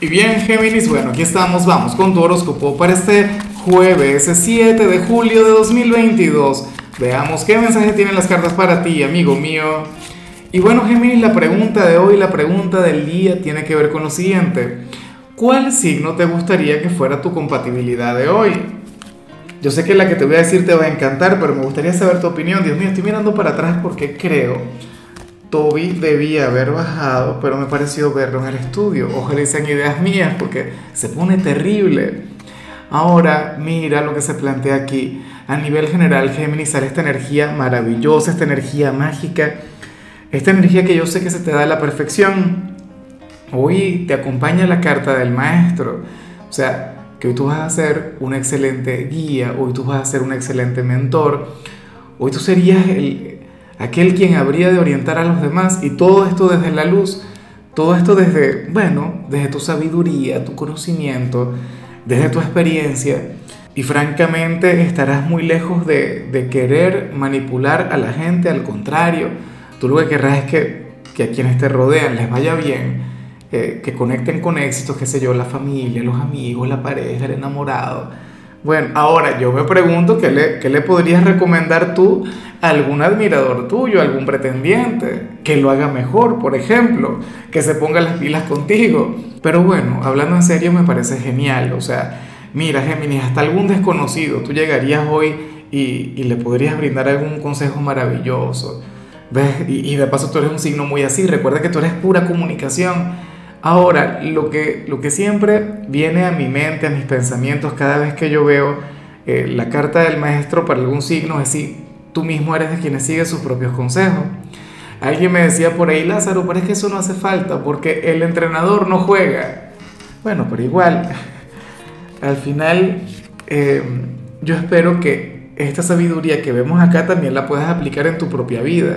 Y bien, Géminis, bueno, aquí estamos, vamos con tu horóscopo para este jueves 7 de julio de 2022. Veamos qué mensaje tienen las cartas para ti, amigo mío. Y bueno, Géminis, la pregunta de hoy, la pregunta del día tiene que ver con lo siguiente. ¿Cuál signo te gustaría que fuera tu compatibilidad de hoy? Yo sé que la que te voy a decir te va a encantar, pero me gustaría saber tu opinión. Dios mío, estoy mirando para atrás porque creo Toby debía haber bajado, pero me pareció verlo en el estudio. Ojalá sean ideas mías porque se pone terrible. Ahora, mira lo que se plantea aquí. A nivel general, Géminis sale esta energía maravillosa, esta energía mágica, esta energía que yo sé que se te da a la perfección. Hoy te acompaña la carta del maestro. O sea, que hoy tú vas a ser un excelente guía, hoy tú vas a ser un excelente mentor, hoy tú serías el, aquel quien habría de orientar a los demás y todo esto desde la luz, todo esto desde, bueno, desde tu sabiduría, tu conocimiento, desde tu experiencia y francamente estarás muy lejos de, querer manipular a la gente, al contrario, tú lo que querrás es que, que a quienes te rodean les vaya bien, eh, que conecten con éxitos, qué sé yo, la familia, los amigos, la pareja, el enamorado bueno, ahora yo me pregunto qué le, qué le podrías recomendar tú a algún admirador tuyo, algún pretendiente, que lo haga mejor, por ejemplo, que se ponga las pilas contigo. Pero bueno, hablando en serio me parece genial, o sea, mira Géminis, hasta algún desconocido, tú llegarías hoy y, y le podrías brindar algún consejo maravilloso. ¿Ves? Y, y de paso tú eres un signo muy así, recuerda que tú eres pura comunicación Ahora, lo que, lo que siempre viene a mi mente, a mis pensamientos, cada vez que yo veo eh, la carta del maestro para algún signo, es si tú mismo eres de quienes sigue sus propios consejos. Alguien me decía por ahí, Lázaro, pero es que eso no hace falta porque el entrenador no juega. Bueno, pero igual, al final eh, yo espero que esta sabiduría que vemos acá también la puedas aplicar en tu propia vida.